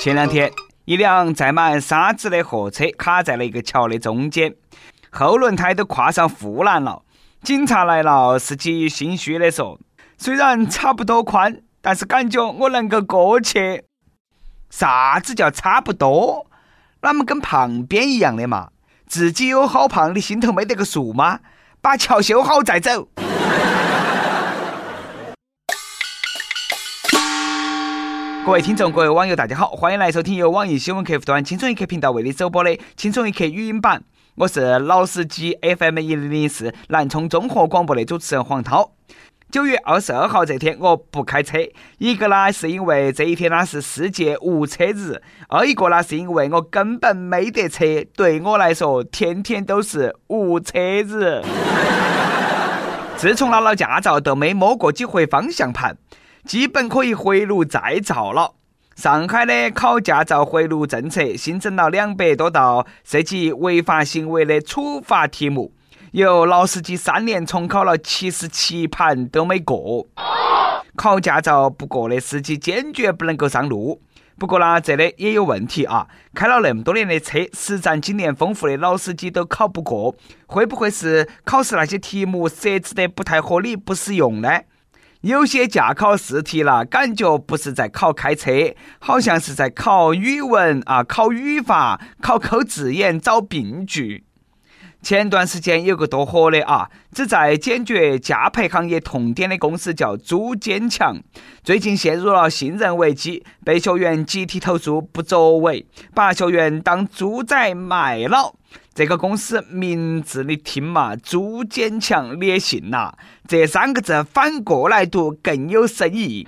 前两天，一辆载满沙子的货车卡在了一个桥的中间，后轮胎都跨上护栏了。警察来了，司机心虚的说：“虽然差不多宽，但是感觉我能够过去。”啥子叫差不多？那么跟旁边一样的嘛？自己有好胖，你心头没得个数吗？把桥修好再走。各位听众，各位网友，大家好，欢迎来收听由网易新闻客户端“轻松一刻”频道为你首播的《轻松一刻》语音版。我是老司机 FM 一零零四南充综合广播的主持人黄涛。九月二十二号这天我不开车，一个呢是因为这一天呢是世界无车日，二一个呢是因为我根本没得车，对我来说天天都是无车日。自从拿了驾照，都没摸过几回方向盘。基本可以回炉再造了。上海的考驾照回炉政策新增了两百多道涉及违法行为的处罚题目，有老司机三年重考了七十七盘都没过。考驾照不过的司机坚决不能够上路。不过呢，这里也有问题啊！开了那么多年的车，实战经验丰富的老司机都考不过，会不会是考试那些题目设置的不太合理、不实用呢？有些驾考试题啦，感觉不是在考开车，好像是在考语文啊，考语法，考抠字眼找病句。前段时间有个多火的啊，旨在解决驾培行业痛点的公司叫朱坚强，最近陷入了信任危机，被学员集体投诉不作为，把学员当猪仔卖了。这个公司名字你听嘛，朱坚强，你也信呐？这三个字反过来读更有深意。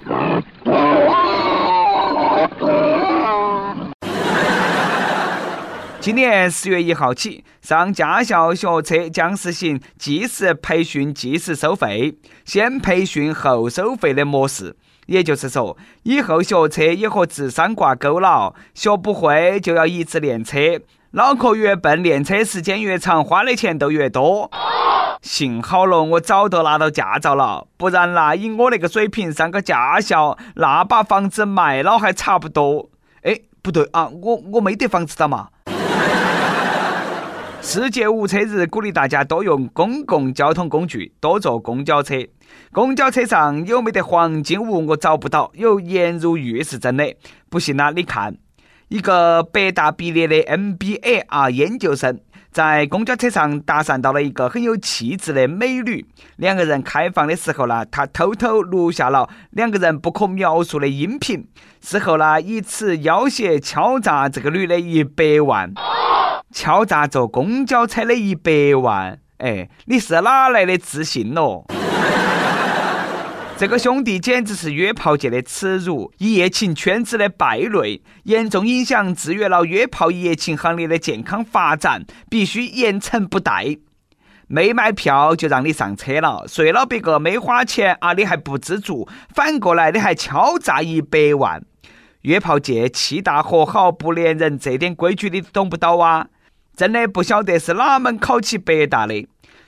今年十月一号起，上驾校学车将实行计时培训、计时收费，先培训后收费的模式。也就是说，以后学车也和智商挂钩了，学不会就要一直练车。脑壳越笨，练车时间越长，花的钱都越多。幸好了，我早都拿到驾照了，不然那以我那个水平上个驾校，那把房子卖了还差不多。哎，不对啊，我我没得房子的嘛。世界无车日，鼓励大家多用公共交通工具，多坐公交车。公交车上有没得黄金屋？我找不到，有颜如玉是真的。不信啦，你看。一个北大毕业的 MBA 啊研究生，在公交车上搭讪到了一个很有气质的美女。两个人开房的时候呢，他偷偷录下了两个人不可描述的音频。事后呢，以此要挟敲诈这个女的一百万，敲诈坐公交车的一百万。哎，你是哪来的自信咯？这个兄弟简直是约炮界的耻辱，一夜情圈子的败类，严重影响制约了约炮一夜情行业的健康发展，必须严惩不贷。没买票就让你上车了，睡了别个没花钱啊，你还不知足，反过来你还敲诈一百万。约炮界气大和好不连人，这点规矩你懂不到啊？真的不晓得是哪门考起北大的。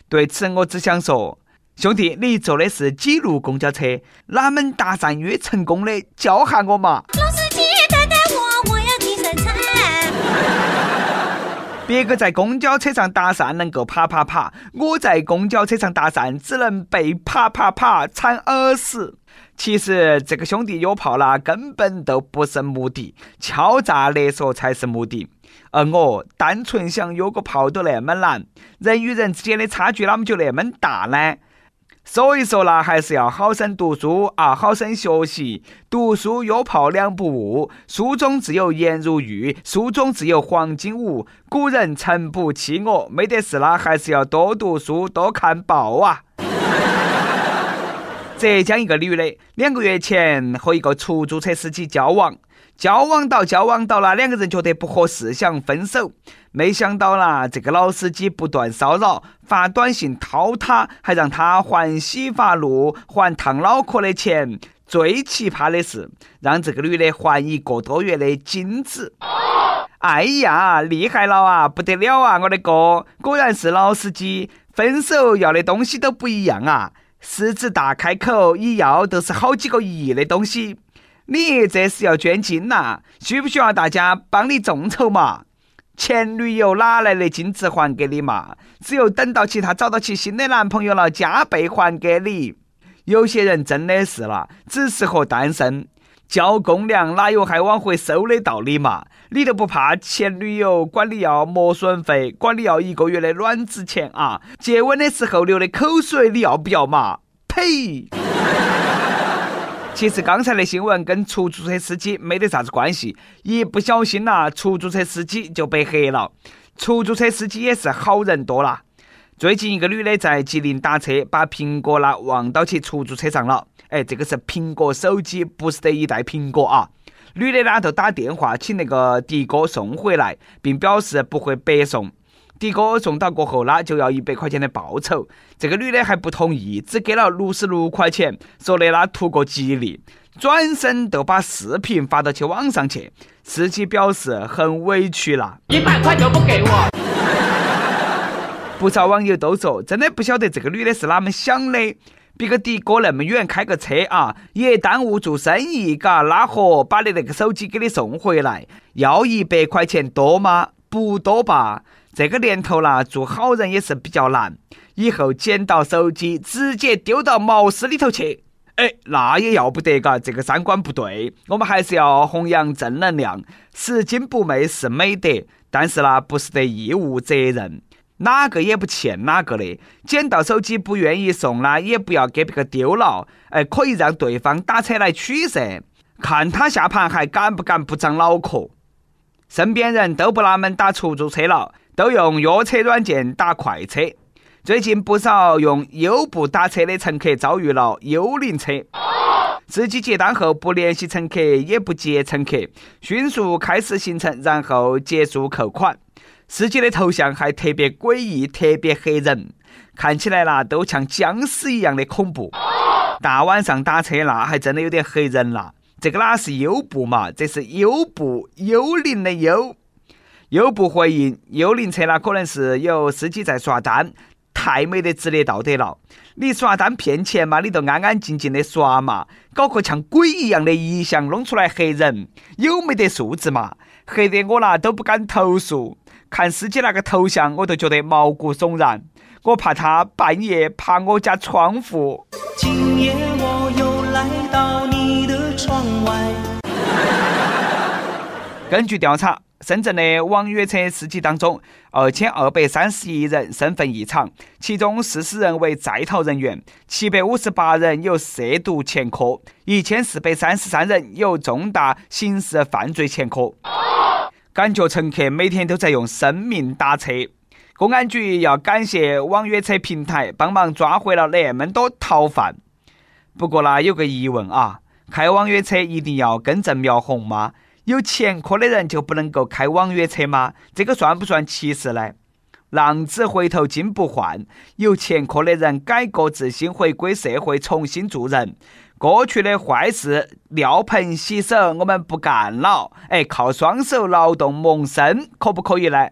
对此，我只想说。兄弟，你坐的是几路公交车？哪门搭讪约成功的？教下我嘛！老司机带带我，我要去生产。别个在公交车上搭讪能够啪啪啪，我在公交车上搭讪只能被啪啪啪惨而死。其实这个兄弟约炮啦，根本都不是目的，敲诈勒索才是目的。而我单纯想约个炮都那么难，人与人之间的差距啷么就那么大呢？所以说呢，还是要好生读书啊，好生学习。读书约炮两不误，书中自有颜如玉，书中自有黄金屋。古人诚不欺我，没得事啦，还是要多读书，多看报啊。浙江一个女的，两个月前和一个出租车司机交往。交往到交往到了，两个人觉得不合适，想分手。没想到啦，这个老司机不断骚扰，发短信掏他，还让他还洗发露、还烫脑壳的钱。最奇葩的是，让这个女的还一个多月的精子。哎呀，厉害了啊，不得了啊！我的哥，果然是老司机。分手要的东西都不一样啊！狮子大开口，一要都是好几个亿的东西。你这是要捐精呐？需不需要大家帮你众筹嘛？前女友哪来的精子还给你嘛？只有等到起她找到起新的男朋友了，加倍还给你。有些人真的是啦，只适合单身，交公粮哪有还往回收的道理嘛？你都不怕前女友管你要磨损费，管你要一个月的卵子钱啊？接吻的时候流的口水你要不要嘛？呸！其实刚才的新闻跟出租车司机没得啥子关系，一不小心呐，出租车司机就被黑了。出租车司机也是好人多啦。最近一个女的在吉林打车，把苹果啦忘到起出租车上了。哎，这个是苹果手机，不是得一袋苹果啊。女的呢就打电话请那个的哥送回来，并表示不会白送。的哥送到过后呢，就要一百块钱的报酬。这个女的还不同意，只给了六十六块钱，说的那图个吉利。转身就把视频发到去网上去。司机表示很委屈了，一百块就不给我。不少网友都说，真的不晓得这个女的是哪么想的。别个的哥那么远开个车啊，也耽误做生意，嘎，拉合把你那个手机给你送回来，要一百块钱多吗？不多吧。这个年头啦，做好人也是比较难。以后捡到手机，直接丢到茅厕里头去。哎，那也要不得，嘎，这个三观不对。我们还是要弘扬正能量，拾金不昧是美德，但是呢，不是得义务责任。哪个也不欠哪个的，捡到手机不愿意送呢，也不要给别个丢了。哎，可以让对方打车来取噻，看他下盘还敢不敢不长脑壳。身边人都不拿门打出租车了，都用约车软件打快车。最近不少用优步打车的乘客遭遇了幽灵车，司机接单后不联系乘客，也不接乘客，迅速开始行程，然后结束扣款。司机的头像还特别诡异，特别吓人，看起来啦都像僵尸一样的恐怖。大晚上打车那还真的有点吓人啦。这个哪是优步嘛？这是优步，幽灵的幽。又不回应：幽灵车呢，可能是有司机在刷单，太没得职业道德了。你刷单骗钱嘛？你就安安静静的刷嘛，搞个像鬼一样的遗像弄出来吓人，有没得素质嘛？吓得我啦都不敢投诉。看司机那个头像，我都觉得毛骨悚然。我怕他半夜爬我家窗户。今夜根据调查，深圳的网约车司机当中，二千二百三十一人身份异常，其中四十人为在逃人员，七百五十八人有涉毒前科，一千四百三十三人有重大刑事犯罪前科。感觉乘客每天都在用生命打车，公安局要感谢网约车平台帮忙抓回了那么多逃犯。不过呢，有个疑问啊，开网约车一定要根正苗红吗？有前科的人就不能够开网约车吗？这个算不算歧视呢？浪子回头金不换，有前科的人改过自新，回归社会，重新做人。过去的坏事，尿盆洗手，我们不干了。哎，靠双手劳动谋生，可不可以呢？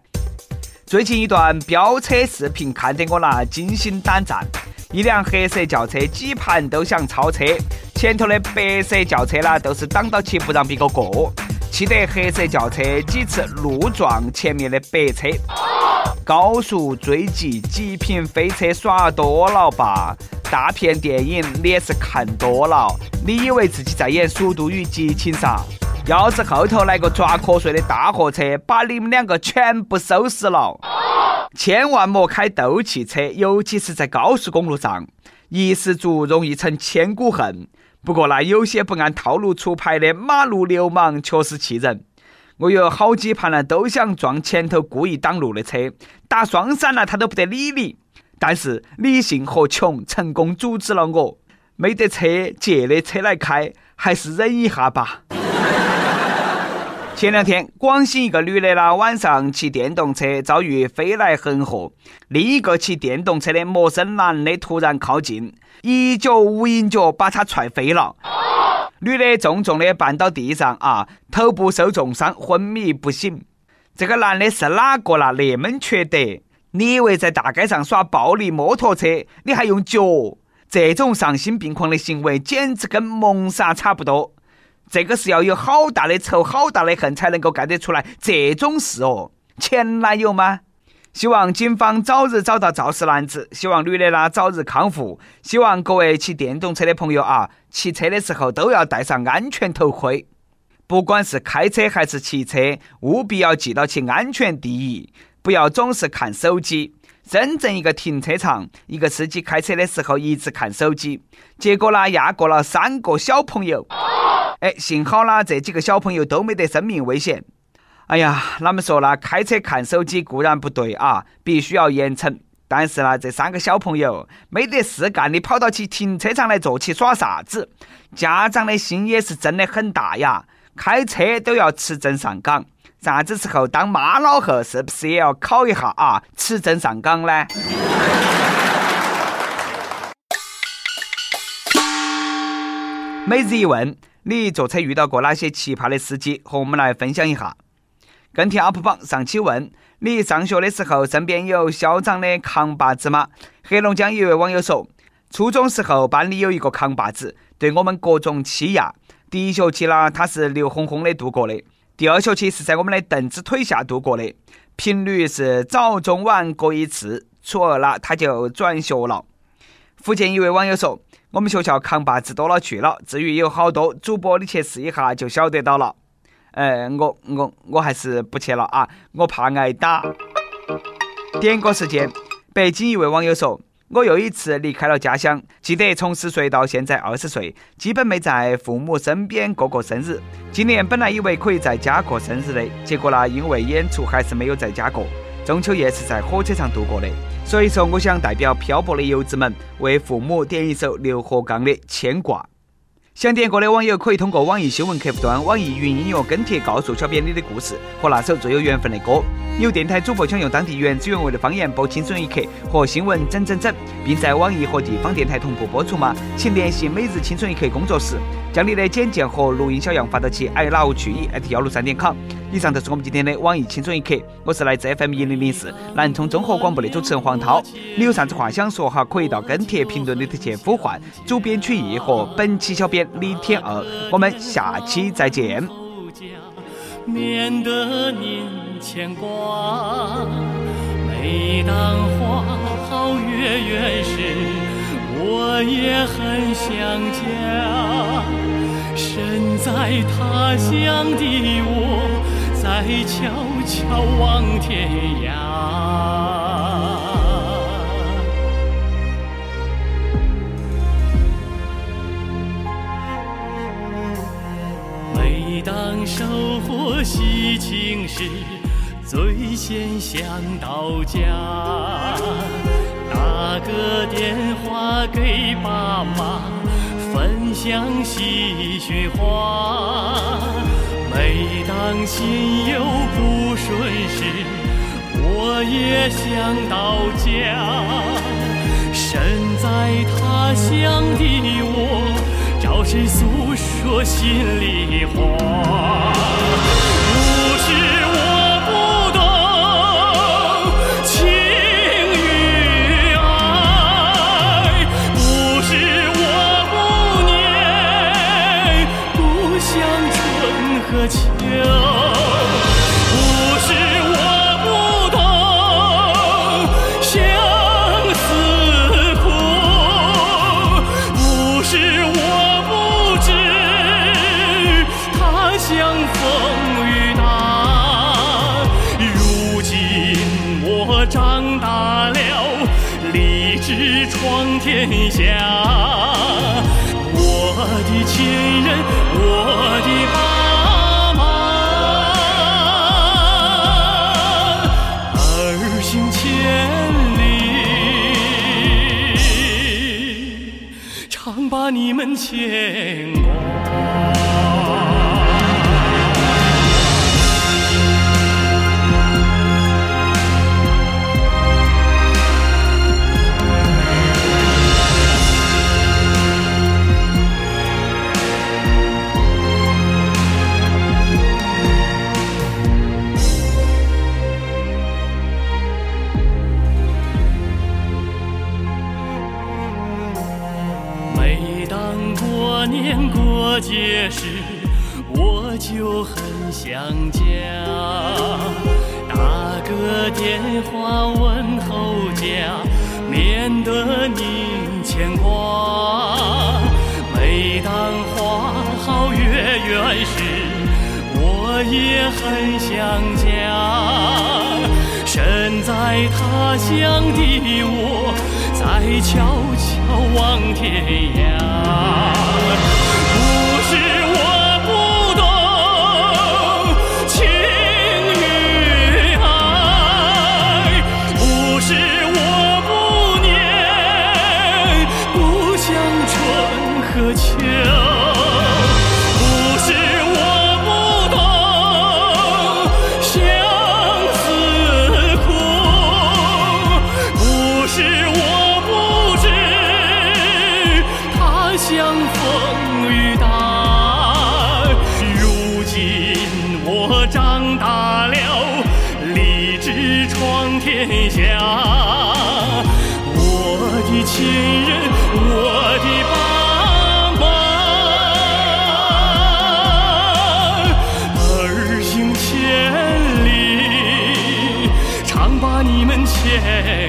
最近一段飙车视频看得我那惊心胆战。一辆黑色轿车几盘都想超车，前头的白色轿车呢都是挡到起不让别个过，气得黑色轿车几次怒撞前面的白车。高速追击，极品飞车耍多了吧？大片电影你也是看多了，你以为自己在演《速度与激情》啥？要是后头来个抓瞌睡的大货车，把你们两个全部收拾了。千万莫开斗气车，尤其是在高速公路上，一失足容易成千古恨。不过那有些不按套路出牌的马路流氓确实气人。我有好几盘呢，都想撞前头故意挡路的车，打双闪了他都不得理你。但是理性和穷成功阻止了我，没得车借的车来开，还是忍一下吧。前两天，广西一个女的呢，晚上骑电动车遭遇飞来横祸，另一个骑电动车的陌生男的突然靠近，一脚无影脚把她踹飞了，女的重重的绊到地上啊，头部受重伤，昏迷不醒。这个男的是哪个啦？那么缺德！你以为在大街上耍暴力摩托车，你还用脚？这种丧心病狂的行为简直跟谋杀差不多。这个是要有好大的仇、好大的恨才能够干得出来这种事哦。前男友吗？希望警方早日找到肇事男子，希望女的呢早日康复，希望各位骑电动车的朋友啊，骑车的时候都要戴上安全头盔。不管是开车还是骑车，务必要记到起安全第一，不要总是看手机。深圳一个停车场，一个司机开车的时候一直看手机，结果呢压过了三个小朋友。哎，幸好呢这几个小朋友都没得生命危险。哎呀，那么说呢，开车看手机固然不对啊，必须要严惩。但是呢，这三个小朋友没得事干的，跑到起停车场来坐起耍啥子？家长的心也是真的很大呀，开车都要持证上岗，啥子时候当妈老汉是不是也要考一下啊？持证上岗呢？每日一问：你坐车遇到过哪些奇葩的司机？和我们来分享一下。跟帖 UP 榜上期问：你上学的时候身边有嚣张的扛把子吗？黑龙江一位网友说：初中时候班里有一个扛把子，对我们各种欺压。第一学期呢，他是牛哄哄的度过的；第二学期是在我们的凳子腿下度过的，频率是早中晚各一次。初二了，他就转学了。福建一位网友说：我们学校扛把子多了去了，至于有好多，主播你去试一下就晓得到了。呃，我我我还是不去了啊，我怕挨打。点歌时间，北京一位网友说：“我又一次离开了家乡，记得从十岁到现在二十岁，基本没在父母身边过过生日。今年本来以为可以在家过生日的，结果呢，因为演出还是没有在家过。中秋夜是在火车上度过的，所以说我想代表漂泊的游子们，为父母点一首刘和刚的《牵挂》。”想点歌的网友可以通过网易新闻客户端、网易云音乐跟帖告诉小编你的故事和那首最有缘分的歌。有电台主播想用当地原汁原味的方言播《青春一刻》和新闻整整整，并在网易和地方电台同步播出吗？请联系每日青春一刻工作室，将你的简介和录音小样发到其 i love 去意幺六三点 com。以上就是我们今天的网易青春一刻，我是来自 FM 一零零四南充综合广播的主持人黄涛。你有啥子话想说哈？可以到跟帖评论里头去呼唤主编曲艺和本期小编李天二。我们下期再见。免得您牵挂。每当花好月圆时，我也很想家。身在他乡的我。在悄悄望天涯。每当收获喜庆时，最先想到家，打个电话给爸妈，分享喜讯话。每当心有不顺时，我也想到家。身在他乡的我，找谁诉说心里话？不是立志闯天下。我的亲人，我的爸妈，儿行千里，常把你们牵挂。也很想家。身在他乡的我，在悄悄望天涯。不是我不懂情与爱，不是我不念故乡春和秋，yeah.